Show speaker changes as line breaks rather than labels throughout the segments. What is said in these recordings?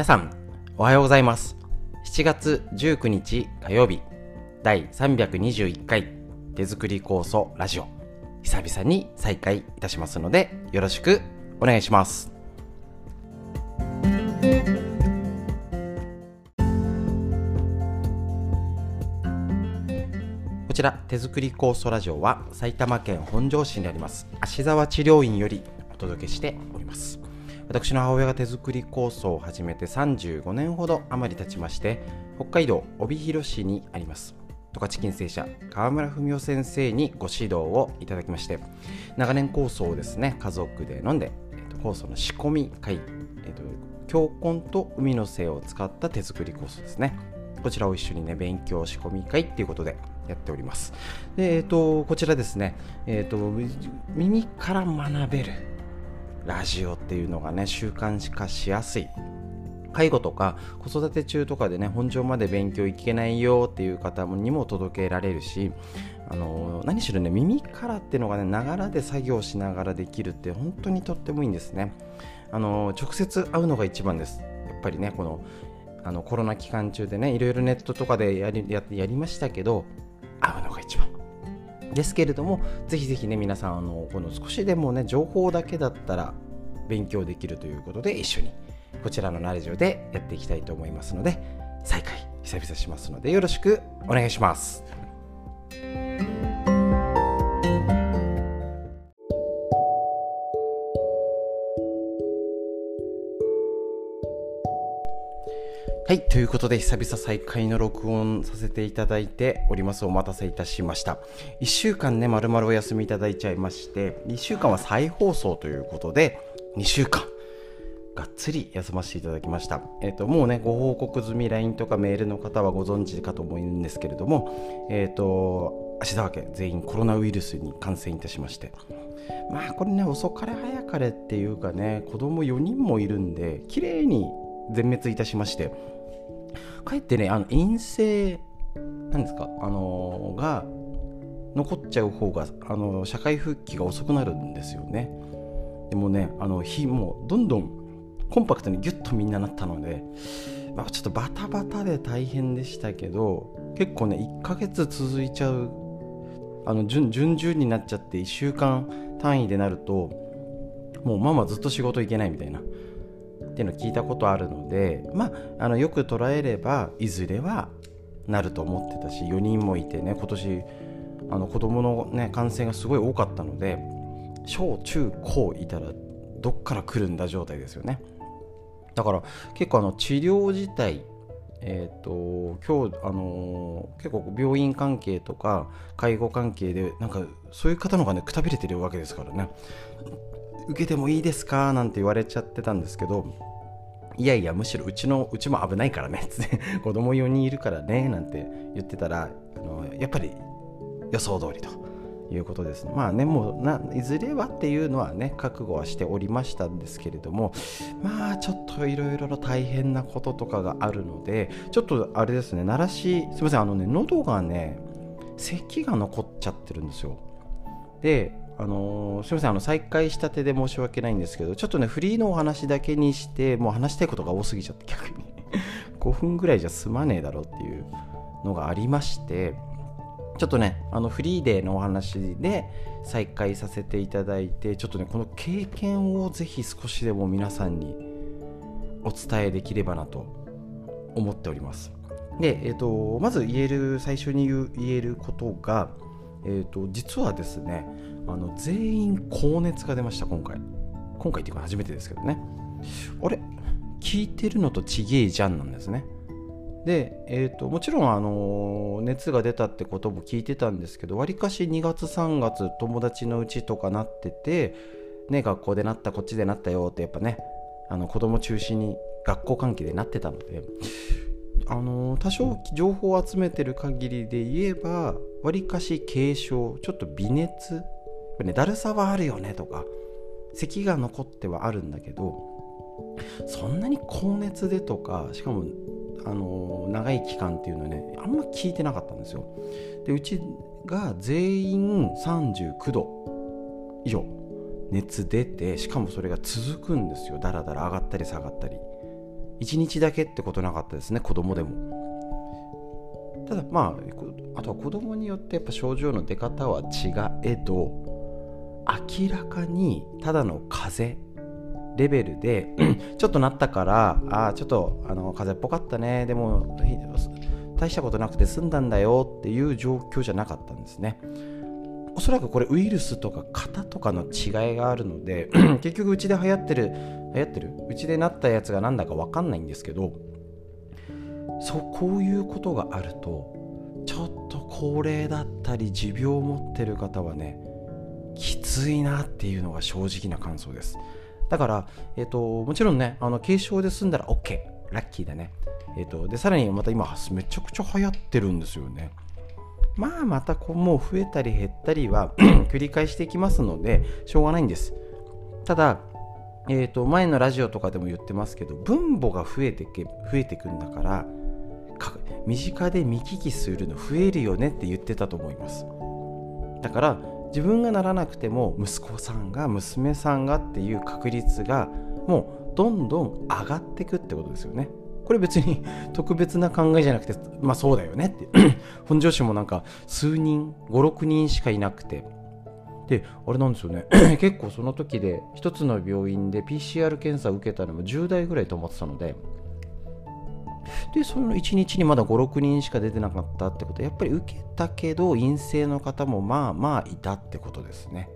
皆さん、おはようございます。7月19日火曜日、第321回手作り構想ラジオ、久々に再開いたしますので、よろしくお願いします。こちら手作り酵素ラジオは埼玉県本庄市にあります芦沢治療院よりお届けしております私の母親が手作り酵素を始めて35年ほど余り経ちまして北海道帯広市にあります。十勝金星社川村文夫先生にご指導をいただきまして長年酵素をですね家族で飲んで、えー、と酵素の仕込み会、えー、と強根と海の精を使った手作り酵素ですね。こちらを一緒にね勉強仕込み会っていうことでやっております。で、えー、とこちらですね、えーと、耳から学べるラジオっていうのがね習慣化しやすい。介護とか子育て中とかでね本庄まで勉強行けないよっていう方にも届けられるしあの何しろね耳からっていうのがねながらで作業しながらできるって本当にとってもいいんですね。あの直接会うのが一番です。やっぱりねこのあのコロナ期間中でねいろいろネットとかでやりややりましたけど会うのが一番。ですけれどもぜひぜひね皆さんあのこの少しでもね情報だけだったら勉強できるということで一緒にこちらのラジオでやっていきたいと思いますので再開久々しますのでよろしくお願いします。はい、ということで久々再開の録音させていただいております。お待たせいたしました。1週間ね、まるまるお休みいただいちゃいまして、1週間は再放送ということで、2週間、がっつり休ませていただきました。えっ、と、もうね、ご報告済み LINE とかメールの方はご存知かと思うんですけれども、えっ、と、芦沢家全員コロナウイルスに感染いたしまして、まあこれね、遅かれ早かれっていうかね、子供4人もいるんで、綺麗に全滅いたしまして、かえってねあの陰性なんですかあのー、が残っちゃう方があの、社会復帰が遅くなるんですよね。でもねあの日もうどんどんコンパクトにギュッとみんななったので、まあ、ちょっとバタバタで大変でしたけど結構ね1ヶ月続いちゃうあの順順々になっちゃって1週間単位でなるともうママずっと仕事行けないみたいな。っていうのを聞いたことあるのでまああのよく捉えればいずれはなると思ってたし4人もいてね今年あの子供のね感染がすごい多かったので小中高いたらどっから来るんだ状態ですよね。だから結構あの治療自体えーと、今日、あのー、結構病院関係とか介護関係でなんかそういう方の方がねくたびれてるわけですからね。受けてもいいですか？なんて言われちゃってたんですけどいやいやむしろうちのうちも危ないからね。つって子供4人いるからね。なんて言ってたらあのやっぱり予想通りということですまあねもうないずれはっていうのはね覚悟はしておりましたんですけれどもまあちょっといろいろ大変なこととかがあるのでちょっとあれですね鳴らしすいませんあのね喉がね咳が残っちゃってるんですよ。であの、すみませんあの再開したてで申し訳ないんですけどちょっとねフリーのお話だけにしてもう話したいことが多すぎちゃって逆に。5分ぐらいじゃ済まねえだろうっていうのがありましてちょっとねあのフリーデーのお話で再開させていただいてちょっとねこの経験をぜひ少しでも皆さんにお伝えできればなと思っております。で、えーと、まず言える最初に言えることが、えーと、実はですねあの全員高熱が出ました今回。今回っていうか初めてですけどね。あれ？聞いてるのとちげえじゃんなんですね。で、えーと、もちろん、あの熱が出たってことも聞いてたんですけどわりかし2月3月友達のうちとかなってて、ね、学校でなったこっちでなったよってやっぱねあの子供中心に学校関係でなってたので、あの多少情報を集めてる限りで言えばわりかし軽症ちょっと微熱。ね、だるさはあるよねとか咳が残ってはあるんだけどそんなに高熱でとかしかもあの長い期間っていうのねあんま聞いてなかったんですよ。でうちが全員39度以上熱出てしかもそれが続くんですよ。だらだら上がったり下がったり。1日だけってことなかったですね子供でも。ただまああとは子供によってやっぱ症状の出方は違えど明らかにただの風邪レベルでちょっとなったからあちょっとあの風邪っぽかったねでも大したことなくて済んだんだよっていう状況じゃなかったんですね。おそらくこれウイルスとか型とかの違いがあるので結局うちで流行ってる流行ってるうちでなったやつが何だか分かんないんですけどそこういうことがあるとちょっと高齢だったり持病を持ってる方はねきついなっていうのが正直な感想です。だから、えーと、もちろんねあの軽症で済んだら OK ラッキーだね、えーと、でさらにまた今めちゃくちゃ流行ってるんですよね。まあまたこうもう増えたり減ったりは 繰り返していきますのでしょうがないんです。ただえーと、前のラジオとかでも言ってますけど分母が増えてけ増えてくんだから身近で見聞きするの増えるよねって言ってたと思います。だから自分がならなくても息子さんが娘さんがっていう確率がもうどんどん上がっていくってことですよね。これ別に 特別な考えじゃなくてまあそうだよねって。本上司もなんか数人56人しかいなくて。であれなんですよね。結構その時で一つの病院で PCR 検査を受けたのも10代ぐらいと思ってたのででその1日にまだ56人しか出てなかったってことはやっぱり受けたけど陰性の方もまあまあいたってことですね。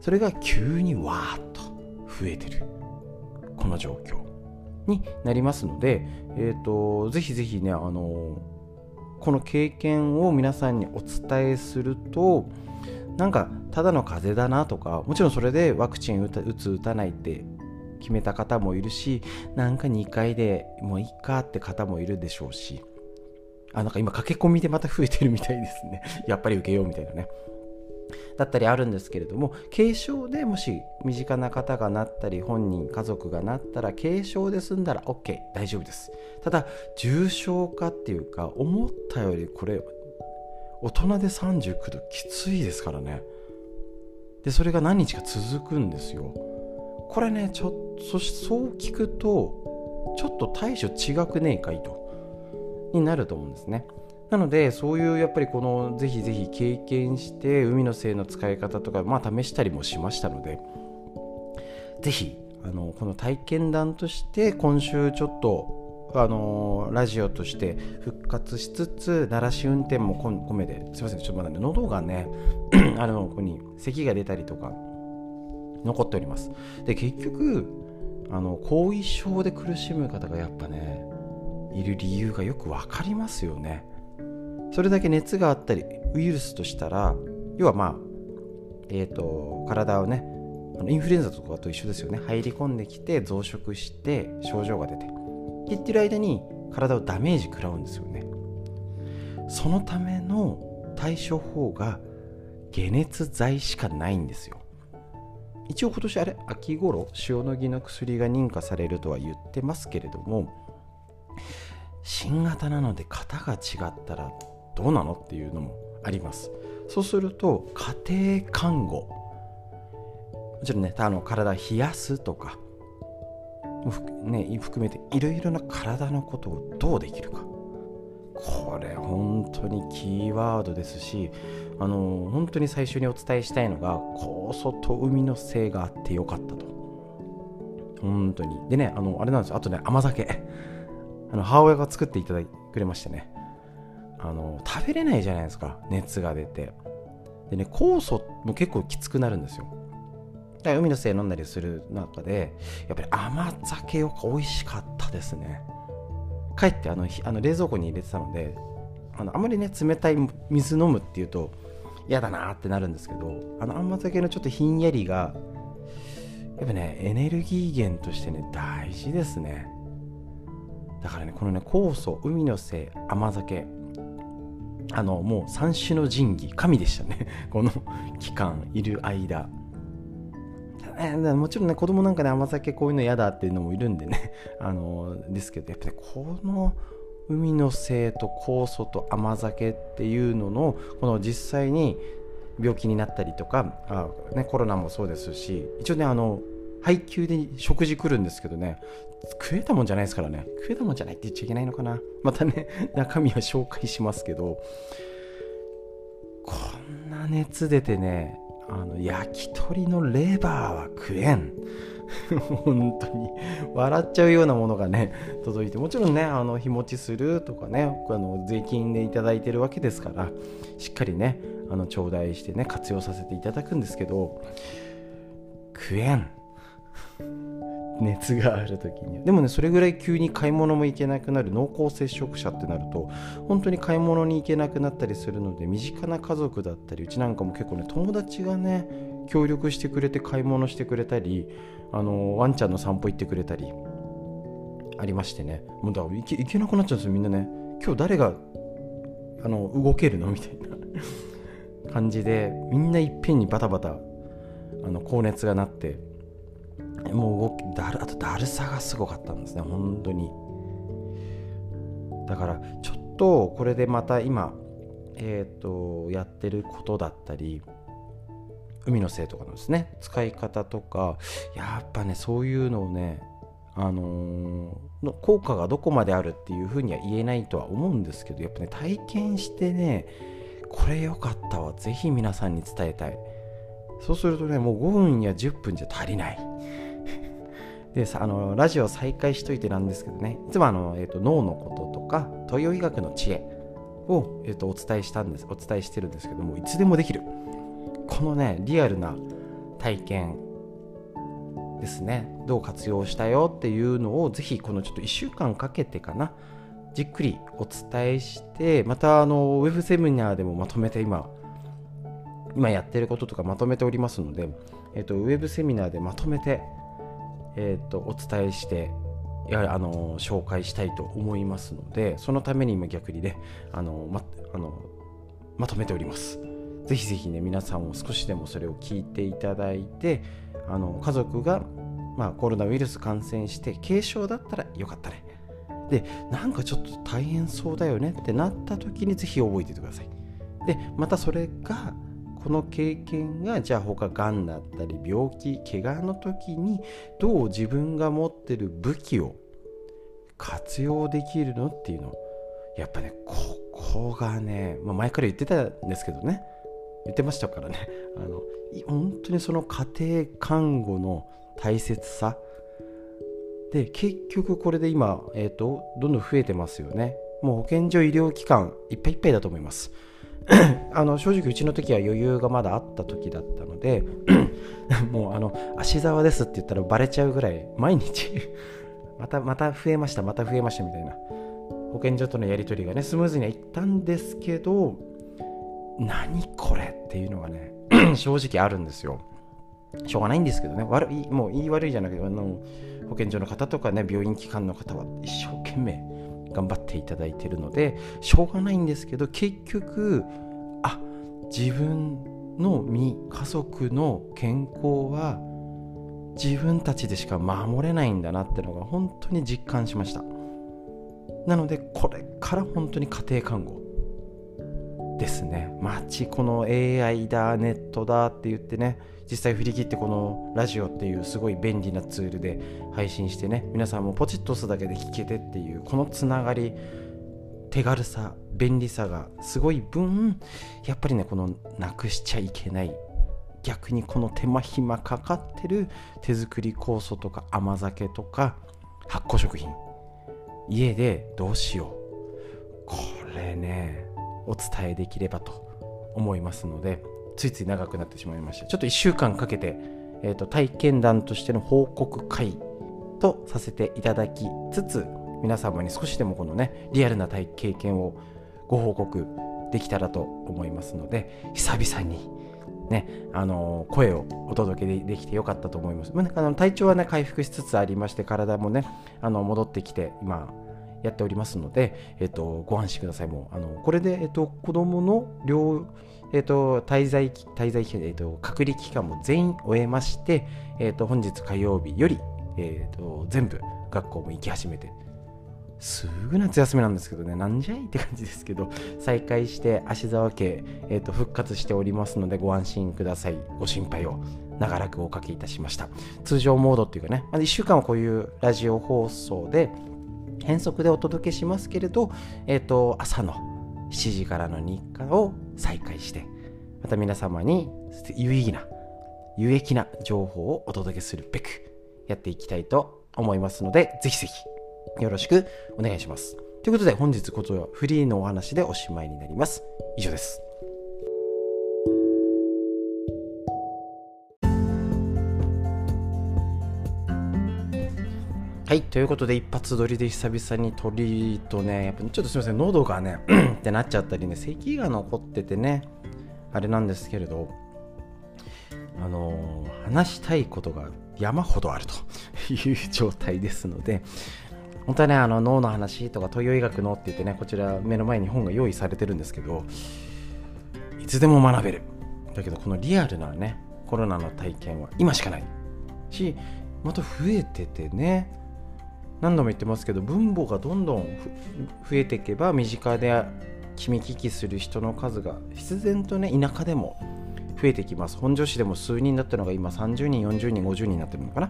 それが急にわーっと増えてる。この状況になりますので、えーと、ぜひぜひねあのこの経験を皆さんにお伝えするとなんかただの風邪だなとかもちろんそれでワクチン打つ打たないって決めた方もいるしなんか2回でもういいかって方もいるでしょうしあなんか今駆け込みでまた増えてるみたいですね。やっぱり受けようみたいなね。だったりあるんですけれども軽症でもし身近な方がなったり本人家族がなったら軽症で済んだら OK 大丈夫です。ただ重症化っていうか思ったよりこれ大人で39度きついですからね。でそれが何日か続くんですよ。これねちょそそう聞くとちょっと対処違くねえかいとになると思うんですね。なのでそういうやっぱりこのぜひぜひ経験して海の精の使い方とかまあ試したりもしましたのでぜひあのこの体験談として今週ちょっとあの、ラジオとして復活しつつ鳴らし運転も込めですいませんちょっとまだね喉がね あのここに咳が出たりとか残っております。で結局あの後遺症で苦しむ方がやっぱねいる理由がよく分かりますよね。それだけ熱があったりウイルスとしたら要はまあえっ、ー、と体をねインフルエンザとかと一緒ですよね。入り込んできて増殖して症状が出て言ってる間に体をダメージ食らうんですよね。そのための対処法が解熱剤しかないんですよ。一応今年あれ秋頃塩野義の薬が認可されるとは言ってますけれども新型なので型が違ったらどうなのっていうのもあります。そうすると家庭看護もちろんねあの体冷やすとかね、含めていろいろな体のことをどうできるか。これ本当にキーワードですしあの本当に最初にお伝えしたいのが酵素と海のせいがあってよかったと。本当に。でねあのあれなんですよ。あとね甘酒。あの母親が作っていただいてくれましてね。あの食べれないじゃないですか。熱が出て。でね酵素も結構きつくなるんですよ。だから海の精飲んだりする中でやっぱり甘酒よく美味しかったですね。帰ってあのあの冷蔵庫に入れてたのであのあまりね冷たい水飲むっていうと嫌だなってなるんですけどあの甘酒のちょっとひんやりがやっぱねエネルギー源としてね大事ですね。だからねこのね酵素海の精甘酒あのもう三種の神器神でしたね。この期間いる間。もちろんね子供なんかね甘酒こういうの嫌だっていうのもいるんでね。あのですけどやっぱりこの海の精と酵素と甘酒っていうののこの実際に病気になったりとかあ、ね、コロナもそうですし一応ねあの配給で食事来るんですけどね食えたもんじゃないですからね。食えたもんじゃないって言っちゃいけないのかな。またね 中身は紹介しますけどこんな熱出てねあの焼き鳥のレバーは食えん。本当に。笑っちゃうようなものがね届いて。もちろんねあの日持ちするとかねあの税金で頂いてるわけですからしっかりねあの頂戴してね活用させていただくんですけど食えん。熱がある時に。でもねそれぐらい急に買い物も行けなくなる濃厚接触者ってなると本当に買い物に行けなくなったりするので身近な家族だったりうちなんかも結構ね友達がね協力してくれて買い物してくれたりあのワンちゃんの散歩行ってくれたりありましてね。もうだから行けなくなっちゃうんですよみんなね。今日誰があの動けるの？みたいな。感じでみんないっぺんにバタバタあの高熱がなってもう動だるあとだるさがすごかったんですね本当に。だからちょっとこれでまた今えっ、ー、とやってることだったり海のせいとかのですね使い方とかやっぱねそういうのをねあのー、効果がどこまであるっていうふうには言えないとは思うんですけどやっぱね体験してねこれ良かったわぜひ皆さんに伝えたい。そうするとねもう5分や10分じゃ足りない。であのラジオ再開しといてなんですけどね。いつもあの、えーと、脳のこととか東洋医学の知恵を、えーとお伝えしたんですお伝えしてるんですけどもいつでもできる。このねリアルな体験ですね。どう活用したよっていうのをぜひこのちょっと1週間かけてかなじっくりお伝えしてまたあのウェブセミナーでもまとめて今今やってることとかまとめておりますので、えっと、ウェブセミナーでまとめて、えっと、お伝えしてやはりあの紹介したいと思いますのでそのために今逆にねあのまあのまとめております。ぜひぜひね皆さんも少しでもそれを聞いていただいてあの家族が、まあ、コロナウイルス感染して軽症だったらよかったねでなんかちょっと大変そうだよねってなった時にぜひ覚えててくださいでまたそれがこの経験がじゃあ他がんだったり病気怪我の時にどう自分が持ってる武器を活用できるのっていうの。やっぱねここがね、まあ、前から言ってたんですけどね。言ってましたからね。あの本当にその家庭看護の大切さ。で結局これで今、えーと、どんどん増えてますよね。もう保健所医療機関いっぱいいっぱいだと思います。あの正直うちの時は余裕がまだあった時だったので もうあの芦沢ですって言ったらバレちゃうぐらい毎日 またまた増えましたまた増えましたみたいな保健所とのやり取りがねスムーズにはいったんですけど何これっていうのがね 正直あるんですよ。しょうがないんですけどね。悪いもう言い悪いじゃなくてあの保健所の方とかね病院機関の方は一生懸命頑張っていただいてるのでしょうがないんですけど結局あ自分の身家族の健康は自分たちでしか守れないんだなってのが本当に実感しました。なのでこれから本当に家庭看護ですね。街この AI だネットだって言ってね実際振り切ってこのラジオっていうすごい便利なツールで配信してね皆さんもポチッと押すだけで聞けてっていうこのつながり手軽さ便利さがすごい分やっぱりねこのなくしちゃいけない逆にこの手間暇かかってる手作り酵素とか甘酒とか発酵食品家でどうしようこれねお伝えできればと思いますのでついつい長くなってしまいましたちょっと1週間かけて、えーと、体験談としての報告会とさせていただきつつ皆様に少しでもこのねリアルな体経験をご報告できたらと思いますので久々にね、あの声をお届けできてよかったと思います。まあ、あの体調はね回復しつつありまして体もねあの戻ってきて今やっておりますので、えっと、ご安心ください。もうあのこれで、えっと、子供の療、えっと、滞在滞在期、えっと、隔離期間も全員終えまして、えっと、本日火曜日より、えっと、全部学校も行き始めてすぐ夏休みなんですけどね、なんじゃいって感じですけど、再開して芦沢家、えーと、復活しておりますのでご安心ください。ご心配を。長らくおかけいたしました通常モードっていうかね、ま1週間はこういうラジオ放送で変則でお届けしますけれど、えーと、朝の7時からの日課を再開してまた皆様に有意義な有益な情報をお届けするべくやっていきたいと思いますのでぜひぜひよろしくお願いします。ということで本日ことはフリーのお話でおしまいになります。以上です。はい、ということで一発撮りで久々に撮りとね、やっぱちょっとすみません、喉がね、ってなっちゃったりね、咳が残っててね、あれなんですけれど、あのー、話したいことが山ほどあると いう状態ですので、本当はね、あの脳の話とか東洋医学のって言ってね、こちら目の前に本が用意されてるんですけど、いつでも学べる。だけど、このリアルなね、コロナの体験は今しかないし、また増えててね、何度も言ってますけど分母がどんどん増えていけば身近で君聞きする人の数が必然とね田舎でも増えてきます。本庄市でも数人だったのが今30人40人50人になってるのかな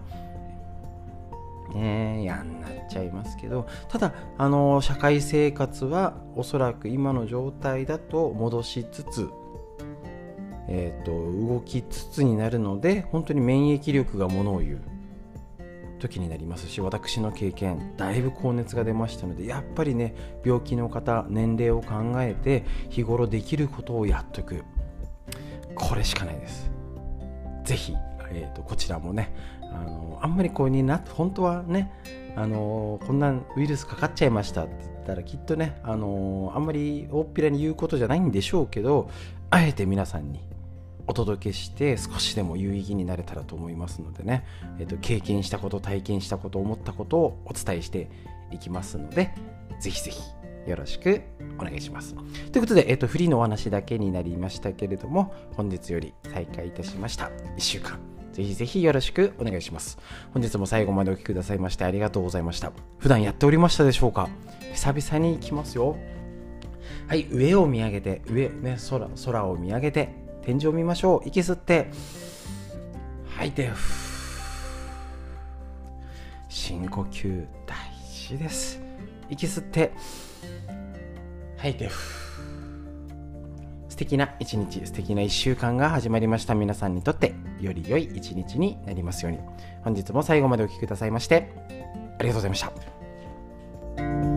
ねえ嫌になっちゃいますけどただあの社会生活はおそらく今の状態だと戻しつつえーと動きつつになるので本当に免疫力がものを言う。時になりますし私の経験だいぶ高熱が出ましたのでやっぱりね病気の方年齢を考えて日頃できることをやっとく。これしかないです。是非、えーと、こちらもねあのあんまりこうにな本当はねあのこんなウイルスかかっちゃいましたって言ったらきっとねあのあんまり大っぴらに言うことじゃないんでしょうけどあえて皆さんにお届けして少しでも有意義になれたらと思いますのでね、えーと、経験したこと体験したこと思ったことをお伝えしていきますのでぜひぜひよろしくお願いします。ということで、えーと、フリーのお話だけになりましたけれども本日より再開いたしました1週間ぜひぜひよろしくお願いします。本日も最後までお聴きくださいましてありがとうございました。普段やっておりましたでしょうか？久々に行きますよ。はい、上を見上げて、上、ね、空、空を見上げて、天井を見ましょう。息吸って。吐いて。深呼吸大事です。息吸って。吐いて。素敵な一日素敵な一週間が始まりました。皆さんにとってより良い一日になりますように。本日も最後までお聴きくださいましてありがとうございました。